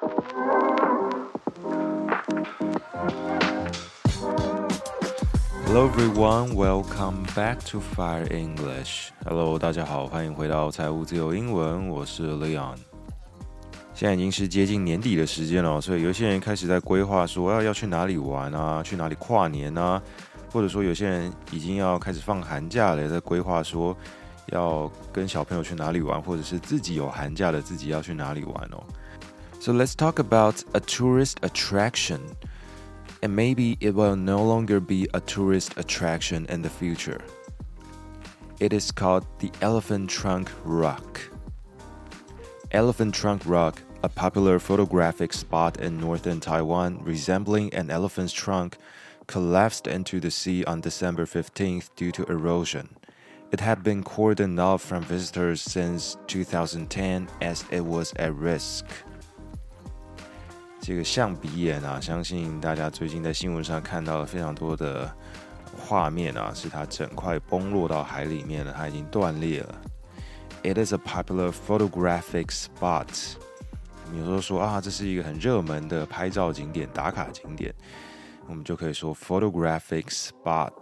Hello everyone, welcome back to Fire English. Hello，大家好，欢迎回到财务自由英文，我是 Leon。现在已经是接近年底的时间了，所以有些人开始在规划说要要去哪里玩啊，去哪里跨年啊，或者说有些人已经要开始放寒假了，在规划说要跟小朋友去哪里玩，或者是自己有寒假的自己要去哪里玩哦。So let's talk about a tourist attraction and maybe it will no longer be a tourist attraction in the future. It is called the Elephant Trunk Rock. Elephant Trunk Rock, a popular photographic spot in northern Taiwan resembling an elephant's trunk, collapsed into the sea on December 15th due to erosion. It had been cordoned off from visitors since 2010 as it was at risk. 这个象鼻岩啊，相信大家最近在新闻上看到了非常多的画面啊，是它整块崩落到海里面了，它已经断裂了。It is a popular photographic spot。有时候说啊，这是一个很热门的拍照景点、打卡景点，我们就可以说 photographic spot。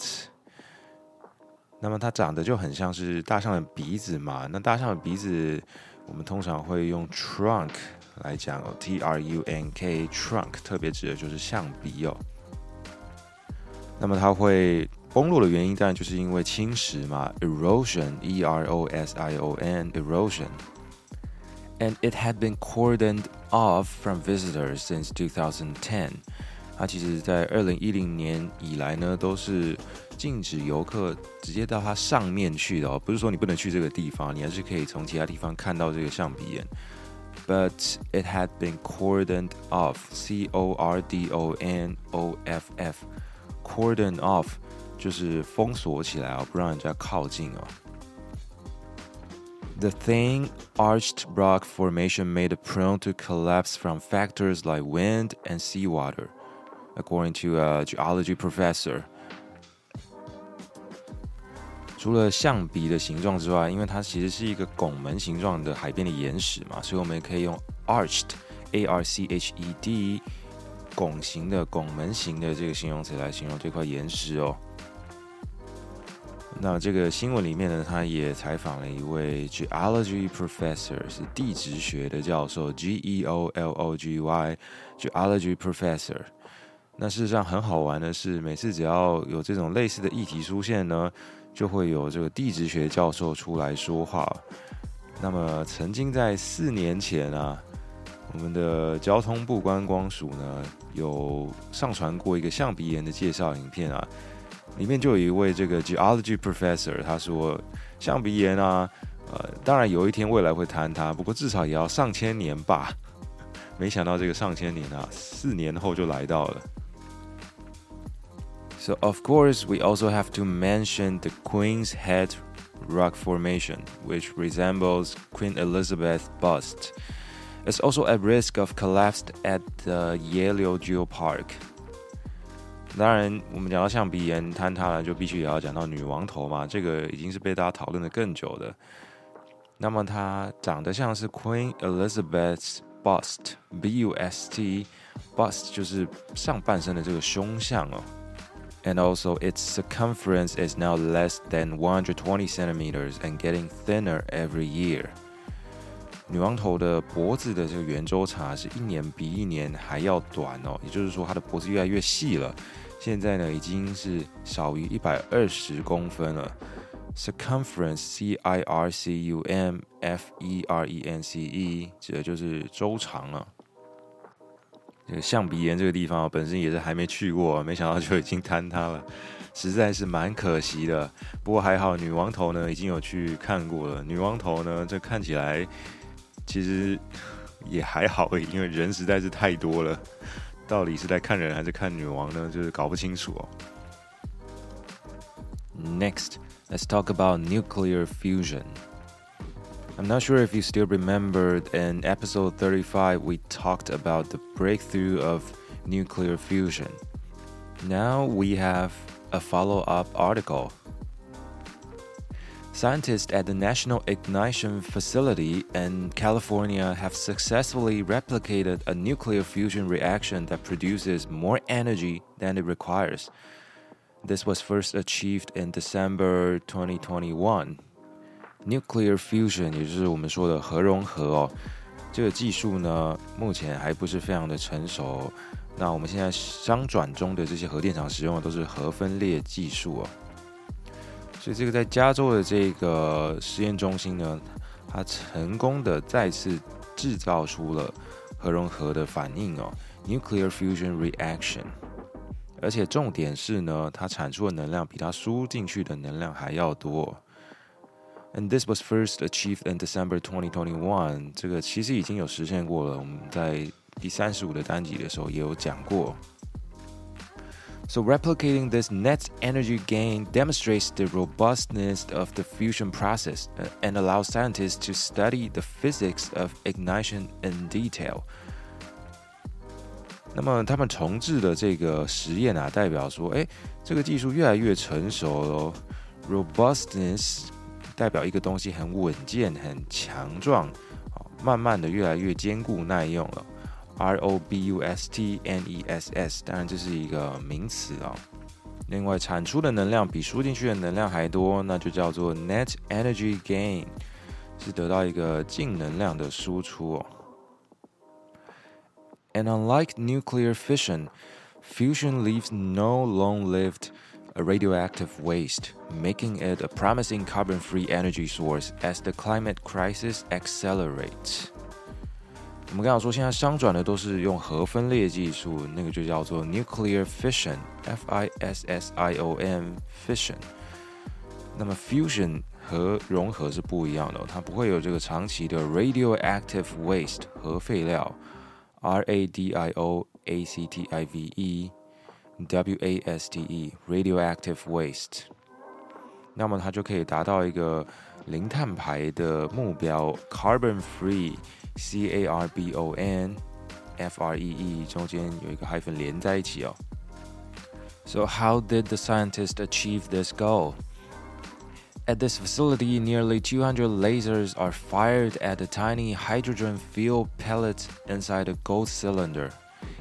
那么它长得就很像是大象的鼻子嘛？那大象的鼻子，我们通常会用 trunk。来讲哦，T R U N K trunk 特别指的就是象鼻哦。那么它会崩落的原因，当然就是因为侵蚀嘛，erosion，E R O S I O N，erosion。And it had been cordoned off from visitors since 2010。它其实，在二零一零年以来呢，都是禁止游客直接到它上面去的哦。不是说你不能去这个地方，你还是可以从其他地方看到这个象鼻岩。but it had been cordoned off. C O R D O N O F F. Cordon off 就是封锁起来啊，不让人家靠近啊。The thin arched rock formation made it prone to collapse from factors like wind and seawater, According to a geology professor. 除了象鼻的形状之外，因为它其实是一个拱门形状的海边的岩石嘛，所以我们也可以用 arched，a r c h e d，拱形的、拱门形的这个形容词来形容这块岩石哦。那这个新闻里面呢，他也采访了一位 geology professor，是地质学的教授，G E O L O G Y，geology professor。那事实上很好玩的是，每次只要有这种类似的议题出现呢。就会有这个地质学教授出来说话。那么，曾经在四年前啊，我们的交通部观光署呢，有上传过一个象鼻岩的介绍影片啊，里面就有一位这个 geology professor，他说象鼻岩啊，呃，当然有一天未来会坍塌，不过至少也要上千年吧。没想到这个上千年啊，四年后就来到了。So, of course, we also have to mention the Queen's Head Rock Formation, which resembles Queen Elizabeth's bust. It's also at risk of collapse at the Yehliu Geopark. 当然，我们讲到象鼻岩坍塌了，就必须也要讲到女王头嘛，这个已经是被大家讨论的更久的。那么它长得像是 Queen Elizabeth's bust，B U S T，bust 就是上半身的这个胸像哦。and also its circumference is now less than 120 centimeters and getting thinner every year. 女王头的脖子的这个圆周长是一年比一年还要短哦，也就是说它的脖子越来越细了。现在呢已经是少于一百二十公分了。Circumference, C-I-R-C-U-M-F-E-R-E-N-C-E，指的就是周长了。 象鼻岩这个地方本身也是还没去过，没想到就已经坍塌了，实在是蛮可惜的。不过还好，女王头呢已经有去看过了。女王头呢，这看起来其实也还好，因为人实在是太多了，到底是在看人还是看女王呢？就是搞不清楚哦。Next, let's talk about nuclear fusion. I'm not sure if you still remembered in episode 35 we talked about the breakthrough of nuclear fusion. Now we have a follow up article. Scientists at the National Ignition Facility in California have successfully replicated a nuclear fusion reaction that produces more energy than it requires. This was first achieved in December 2021. Nuclear fusion，也就是我们说的核融合哦，这个技术呢，目前还不是非常的成熟。那我们现在商转中的这些核电厂使用的都是核分裂技术哦。所以这个在加州的这个实验中心呢，它成功的再次制造出了核融合的反应哦，nuclear fusion reaction。而且重点是呢，它产出的能量比它输进去的能量还要多。And this was first achieved in December 2021。这个其实已经有实现过了，我们在第三十五的单集的时候也有讲过。So, replicating this net energy gain demonstrates the robustness of the fusion process uh, and allows scientists to study the physics of ignition in detail. 那么他们重置的这个实验啊，代表说，哎，这个技术越来越成熟了。Robustness 代表一个东西很稳健、很强壮，慢慢的越来越坚固耐用了。R O B U S T N E S S，当然这是一个名词啊。另外，产出的能量比输进去的能量还多，那就叫做 net energy gain，是得到一个净能量的输出哦。And unlike nuclear fission, fusion leaves no long-lived radioactive waste, making it a promising carbon-free energy source as the climate crisis accelerates. 我们刚刚说，现在商转的都是用核分裂技术，那个就叫做 nuclear fission，F I S S I O N fission。那么 fusion 和融合是不一样的，它不会有这个长期的 radioactive waste 核废料，R A D I O A C T I V E W A S T E radioactive waste。那么它就可以达到一个零碳排的目标，carbon free。C A R B O N F R E E 中间有一个 hyphen 连在一起哦。So how did the scientists achieve this goal? At this facility, nearly 200 lasers are fired at a tiny hydrogen fuel pellet inside a gold cylinder,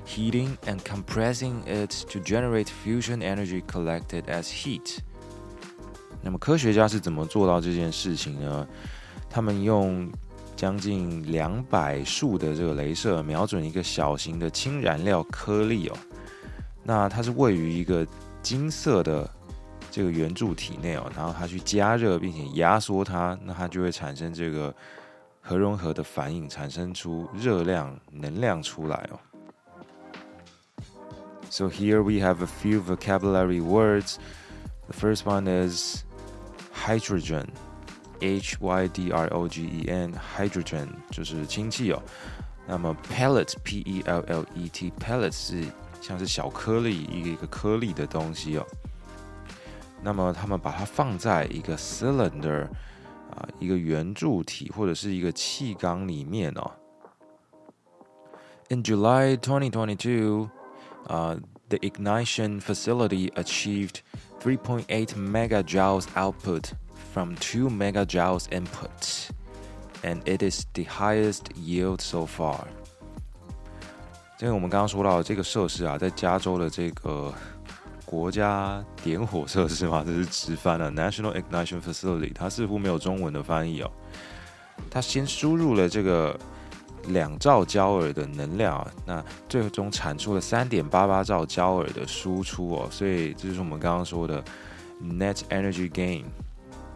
Heating and compressing it to generate fusion energy collected as heat. 那么科学家是怎么做到这件事情呢？他们用将近两百束的这个镭射瞄准一个小型的氢燃料颗粒哦，那它是位于一个金色的这个圆柱体内哦，然后它去加热并且压缩它，那它就会产生这个核融合的反应，产生出热量能量出来哦。So here we have a few vocabulary words. The first one is hydrogen. H Y D R O G E N hydrogen 就是氢气哦。那么 pellet P E L L E T pellet 是像是小颗粒一个一个颗粒的东西哦。那么他们把它放在一个 cylinder 啊一个圆柱体或者是一个气缸里面哦。In July 2022, uh, the ignition facility achieved 3.8 megajoules output from 2 megajoules input, and it is the highest yield so far. 这个我们刚刚说到这个设施啊，在加州的这个国家点火设施嘛，这是直翻了 National Ignition Facility，它似乎没有中文的翻译哦。它先输入了这个 两兆焦耳的能量，那最终产出了三点八八兆焦耳的输出哦，所以这就是我们刚刚说的 net energy gain。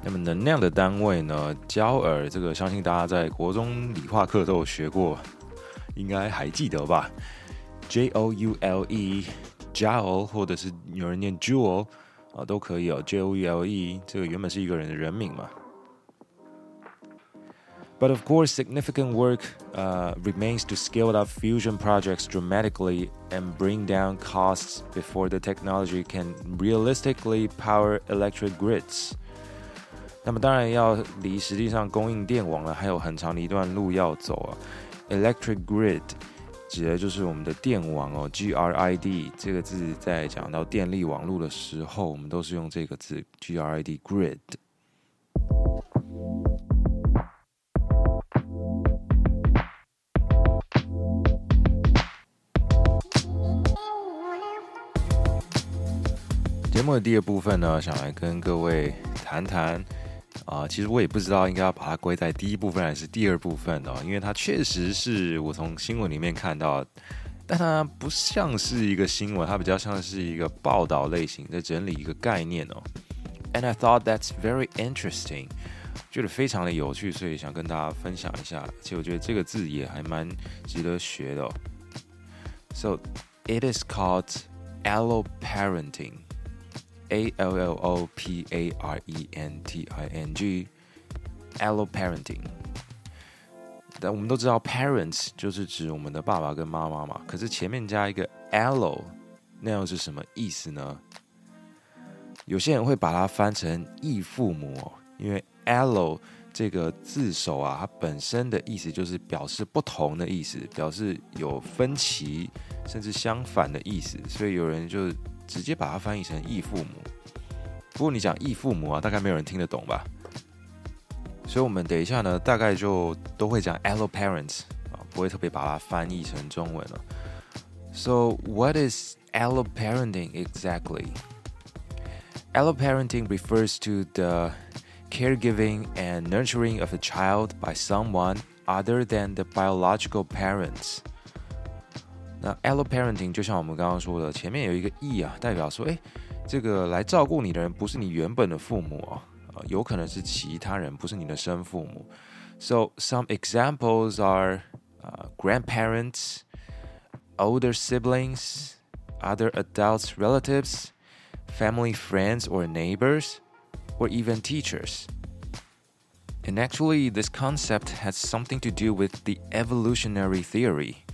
那么能量的单位呢？焦耳这个相信大家在国中理化课都有学过，应该还记得吧？J O U L E，joule，或者是有人念 jewel 啊，都可以哦。J O U L E 这个原本是一个人的人名嘛。But of course, significant work uh, remains to scale up fusion projects dramatically and bring down costs before the technology can realistically power electric grids. 那么当然要离实际上供应电网呢，还有很长的一段路要走啊。Electric grid 指的就是我们的电网哦，G R I D 这个字在讲到电力网络的时候，我们都是用这个字 G R I D grid。 目的第二部分呢，想来跟各位谈谈啊，其实我也不知道应该要把它归在第一部分还是第二部分哦，因为它确实是我从新闻里面看到，但它不像是一个新闻，它比较像是一个报道类型，在整理一个概念哦。And I thought that's very interesting，觉得非常的有趣，所以想跟大家分享一下。而且我觉得这个字也还蛮值得学的。So it is called alloparenting。A L L O P A R E N T I N G，alloparenting。但我们都知道，parents 就是指我们的爸爸跟妈妈嘛。可是前面加一个 allo，那又是什么意思呢？有些人会把它翻成异父母，因为 allo 这个字首啊，它本身的意思就是表示不同的意思，表示有分歧甚至相反的意思，所以有人就。直接把它翻译成异父母，不过你讲异父母啊，大概没有人听得懂吧？所以，我们等一下呢，大概就都会讲 allo parents 啊，不会特别把它翻译成中文了。So, what is allo parenting exactly? Allo parenting refers to the caregiving and nurturing of a child by someone other than the biological parents. 那 alloparenting 就像我们刚刚说的，前面有一个 e 啊，代表说，哎，这个来照顾你的人不是你原本的父母啊，啊，有可能是其他人，不是你的生父母。So some examples are uh, grandparents, older siblings, other adults, relatives, family, friends, or neighbors, or even teachers. And actually, this concept has something to do with the evolutionary theory.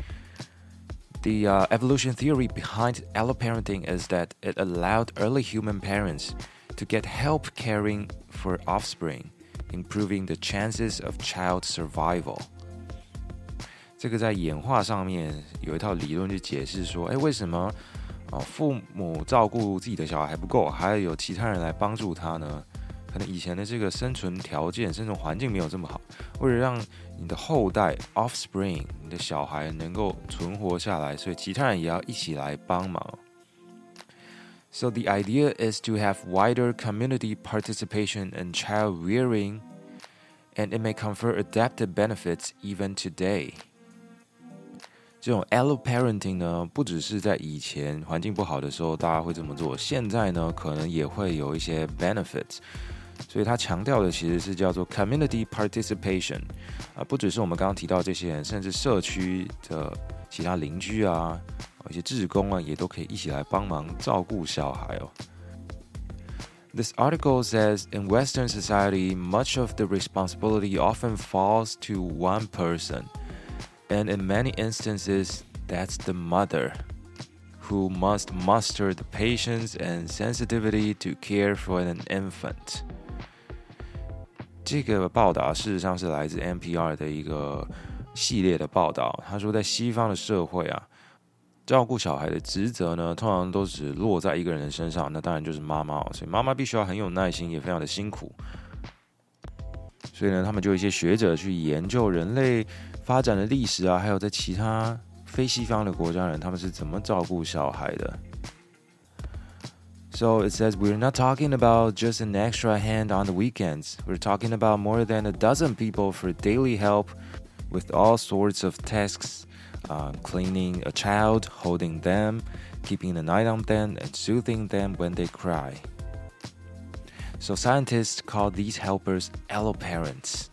The uh, evolution theory behind alloparenting is that it allowed early human parents to get help caring for offspring, improving the chances of child survival. 这个在演化上面有一套理论去解释说，哎，为什么啊父母照顾自己的小孩还不够，还要有其他人来帮助他呢？ 可能以前的这个生存条件、生存环境没有这么好，为了让你的后代 （offspring）、你的小孩能够存活下来，所以其他人也要一起来帮忙。So the idea is to have wider community participation in child rearing, and it may confer adaptive benefits even today. 这种 allo parenting 呢，不只是在以前环境不好的时候大家会这么做，现在呢，可能也会有一些 benefits。 所以他强调的其实是叫做 community participation，啊，不只是我们刚刚提到这些人，甚至社区的其他邻居啊，一些志工啊，也都可以一起来帮忙照顾小孩哦。This article says in Western society, much of the responsibility often falls to one person, and in many instances, that's the mother. Who must muster the patience and sensitivity to care for an infant? 这个报道事实上是来自 NPR 的一个系列的报道。他说，在西方的社会啊，照顾小孩的职责呢，通常都只落在一个人的身上，那当然就是妈妈。哦所以妈妈必须要很有耐心，也非常的辛苦。所以呢，他们就一些学者去研究人类发展的历史啊，还有在其他非西方的国家人，他们是怎么照顾小孩的。So it says we're not talking about just an extra hand on the weekends. We're talking about more than a dozen people for daily help with all sorts of tasks uh, cleaning a child, holding them, keeping an eye on them, and soothing them when they cry. So scientists call these helpers alloparents.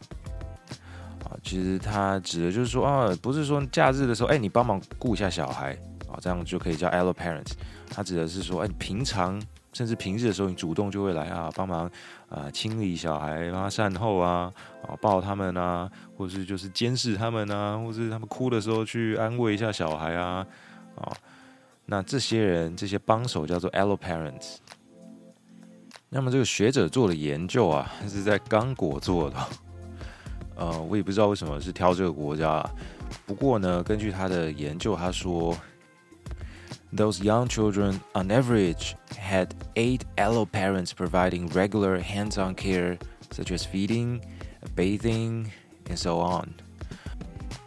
啊，其实它指的就是说啊，不是说假日的时候，哎，你帮忙顾一下小孩啊，这样就可以叫 alloparents。它指的是说，哎，平常 甚至平日的时候，你主动就会来啊，帮忙啊清理小孩，帮他善后啊，啊抱他们啊，或是就是监视他们啊，或是他们哭的时候去安慰一下小孩啊，啊，那这些人这些帮手叫做 allo parents。那么这个学者做的研究啊，是在刚果做的，呃，我也不知道为什么是挑这个国家，不过呢，根据他的研究，他说。those young children, on average, had eight allo parents providing regular hands on care, such as feeding, bathing, and so on.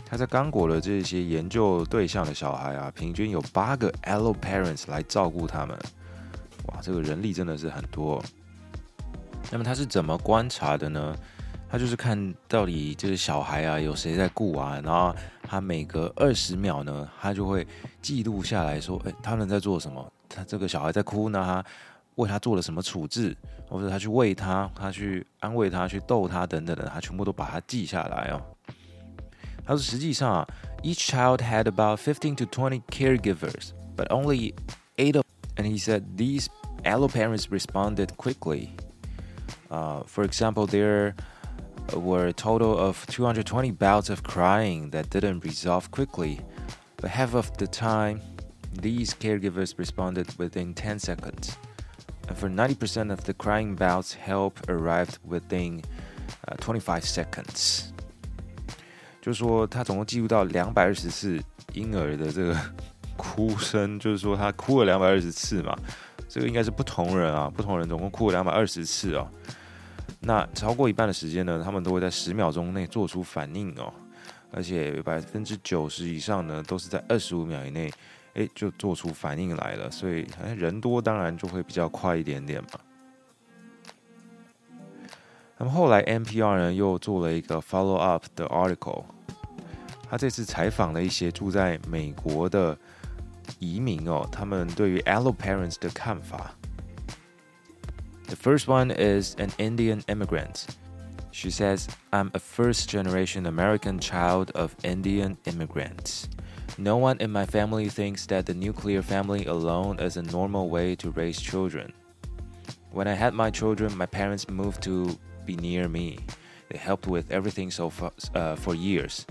他在刚果的这些研究对象的小孩啊，平均有八个 allo parents 来照顾他们。哇，这个人力真的是很多。那么他是怎么观察的呢？他就是看到底这个小孩啊有谁在顾啊，然后他每隔二十秒呢，他就会记录下来说，哎，他们在做什么？他这个小孩在哭呢，他为他做了什么处置，或者他去喂他，他去安慰他，去逗他等等的，他全部都把它记下来哦。他说实际上啊，each child had about fifteen to twenty caregivers, but only eight of, and he said these allo parents responded quickly. Uh, for example, there were a total of 220 bouts of crying that didn't resolve quickly, but half of the time, these caregivers responded within 10 seconds. And for 90% of the crying bouts, help arrived within uh, 25 seconds. 就是说，他总共记录到两百二十次婴儿的这个哭声，就是说他哭了两百二十次嘛。这个应该是不同人啊，不同人总共哭了两百二十次哦。 那超过一半的时间呢，他们都会在十秒钟内做出反应哦，而且百分之九十以上呢，都是在二十五秒以内，哎，就做出反应来了。所以，人多当然就会比较快一点点嘛。那么后来 NPR 呢又做了一个 follow up 的 article，他这次采访了一些住在美国的移民哦，他们对于 allo parents 的看法。The first one is an Indian immigrant. She says, I'm a first generation American child of Indian immigrants. No one in my family thinks that the nuclear family alone is a normal way to raise children. When I had my children, my parents moved to be near me. They helped with everything so far, uh, for years.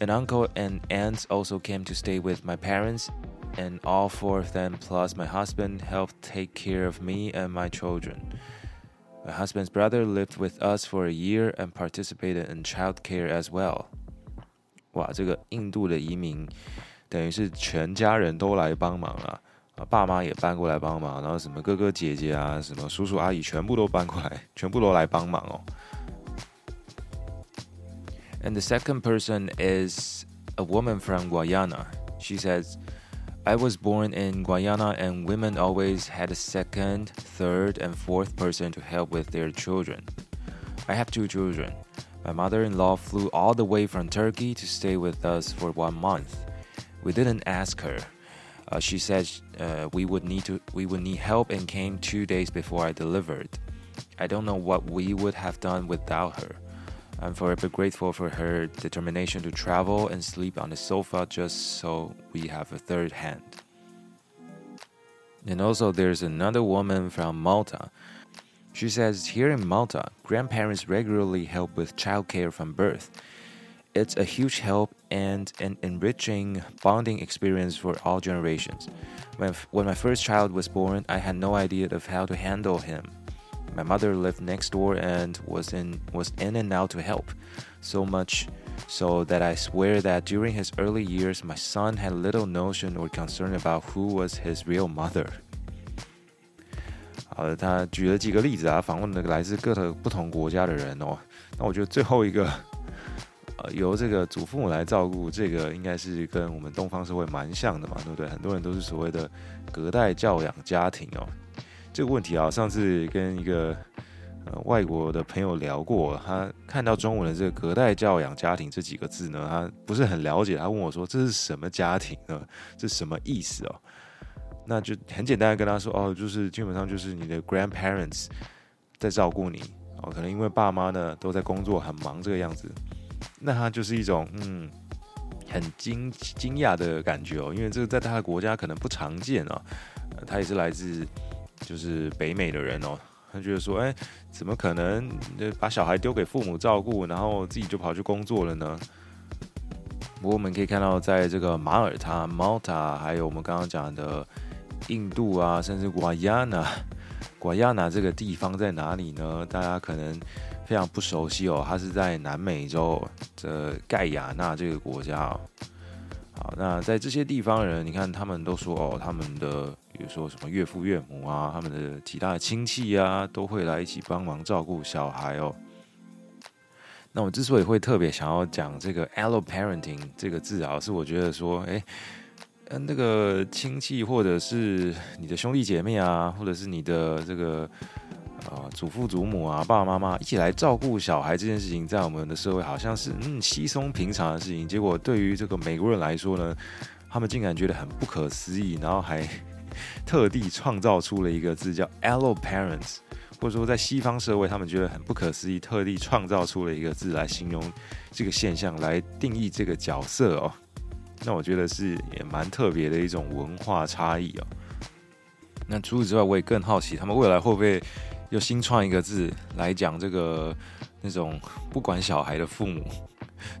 An uncle and aunts also came to stay with my parents and all four of them plus my husband helped take care of me and my children. My husband's brother lived with us for a year and participated in child care as well. 哇，这个印度的移民等于是全家人都来帮忙了啊，爸妈也搬过来帮忙，然后什么哥哥姐姐啊，什么叔叔阿姨全部都搬过来，全部都来帮忙哦。And the second person is a woman from Guyana. She says. I was born in Guyana, and women always had a second, third, and fourth person to help with their children. I have two children. My mother in law flew all the way from Turkey to stay with us for one month. We didn't ask her. Uh, she said uh, we would need to we would need help and came two days before I delivered. I don't know what we would have done without her. I'm forever grateful for her determination to travel and sleep on the sofa just so we have a third hand. And also, there's another woman from Malta. She says here in Malta, grandparents regularly help with childcare from birth. It's a huge help and an enriching bonding experience for all generations. When, when my first child was born, I had no idea of how to handle him. My mother lived next door and was in was in and out to help, so much so that I swear that during his early years, my son had little notion or concern about who was his real mother. 好的，他举了几个例子啊，访问了来自各个不同国家的人哦。那我觉得最后一个，呃，由这个祖父母来照顾，这个应该是跟我们东方社会蛮像的嘛，对不对？很多人都是所谓的隔代教养家庭哦。这个问题啊，上次跟一个呃外国的朋友聊过，他看到中文的这个“隔代教养家庭”这几个字呢，他不是很了解。他问我说：“这是什么家庭呢？这什么意思哦？”那就很简单的跟他说：“哦，就是基本上就是你的 grandparents 在照顾你哦，可能因为爸妈呢都在工作很忙这个样子。那他就是一种嗯很惊惊讶的感觉哦，因为这个在他的国家可能不常见啊。他也是来自。”就是北美的人哦，他觉得说，哎，怎么可能把小孩丢给父母照顾，然后自己就跑去工作了呢？不过我们可以看到，在这个马耳他 （Malta） 还有我们刚刚讲的印度啊，甚至 Guyana，Guyana 这个地方在哪里呢？大家可能非常不熟悉哦，它是在南美洲的盖亚纳这个国家哦。好，那在这些地方人，你看他们都说哦，他们的。比如说什么岳父岳母啊，他们的其他亲戚啊，都会来一起帮忙照顾小孩哦。那我之所以会特别想要讲这个 allo parenting 这个字啊，是我觉得说，哎，嗯，那个亲戚或者是你的兄弟姐妹啊，或者是你的这个啊祖父祖母啊，爸爸妈妈一起来照顾小孩这件事情，在我们的社会好像是嗯稀松平常的事情。结果对于这个美国人来说呢，他们竟然觉得很不可思议，然后还特地创造出了一个字叫 allo parents。或者说，在西方社会，他们觉得很不可思议，特地创造出了一个字来形容这个现象，来定义这个角色哦。那我觉得是也蛮特别的一种文化差异哦。那除此之外，我也更好奇，他们未来会不会又新创一个字来讲这个那种不管小孩的父母？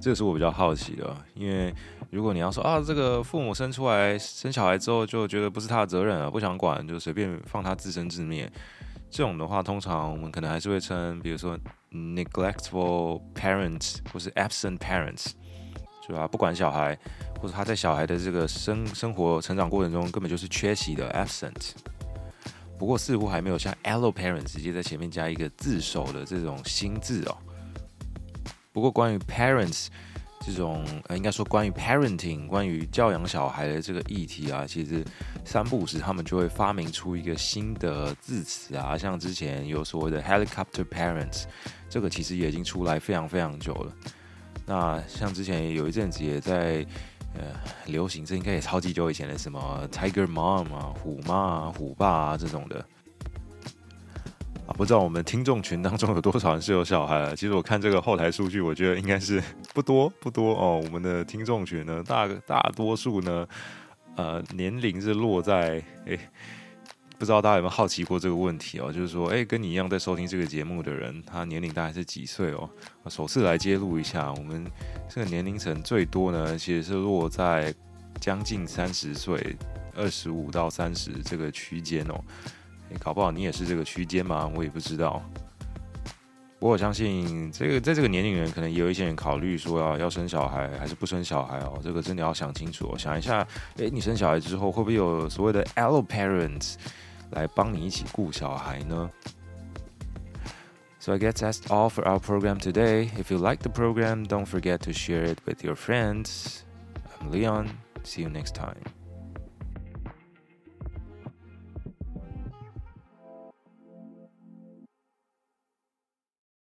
这个是我比较好奇的，因为如果你要说啊，这个父母生出来生小孩之后就觉得不是他的责任了，不想管，就随便放他自生自灭。这种的话，通常我们可能还是会称，比如说 neglectful parents 或是 absent parents，是吧？不管小孩，或者他在小孩的这个生生活成长过程中根本就是缺席的 absent。不过似乎还没有像 allo parents 直接在前面加一个自首的这种新字哦。不过关于 parents。这种呃，应该说关于 parenting，关于教养小孩的这个议题啊，其实三不五时他们就会发明出一个新的字词啊，像之前有所谓的 helicopter parents，这个其实也已经出来非常非常久了。那像之前有一阵子也在呃流行，这应该也超级久以前的什么 tiger mom 啊，虎妈啊，虎爸啊这种的。不知道我们听众群当中有多少人是有小孩了？其实我看这个后台数据，我觉得应该是 不多不多哦。我们的听众群呢，大大多数呢，呃，年龄是落在诶，不知道大家有没有好奇过这个问题哦？就是说，诶，跟你一样在收听这个节目的人，他年龄大概是几岁哦？首次来揭露一下，我们这个年龄层最多呢，其实是落在将近三十岁，二十五到三十这个区间哦。搞不好你也是这个区间吗？我也不知道。不过我相信，这个在这个年龄人，可能也有一些人考虑说要要生小孩还是不生小孩哦。这个真的要想清楚，想一下，诶，你生小孩之后会不会有所谓的 allo parents 来帮你一起顾小孩呢？So I guess that's all for our program today. If you like the program, don't forget to share it with your friends. I'm Leon. See you next time.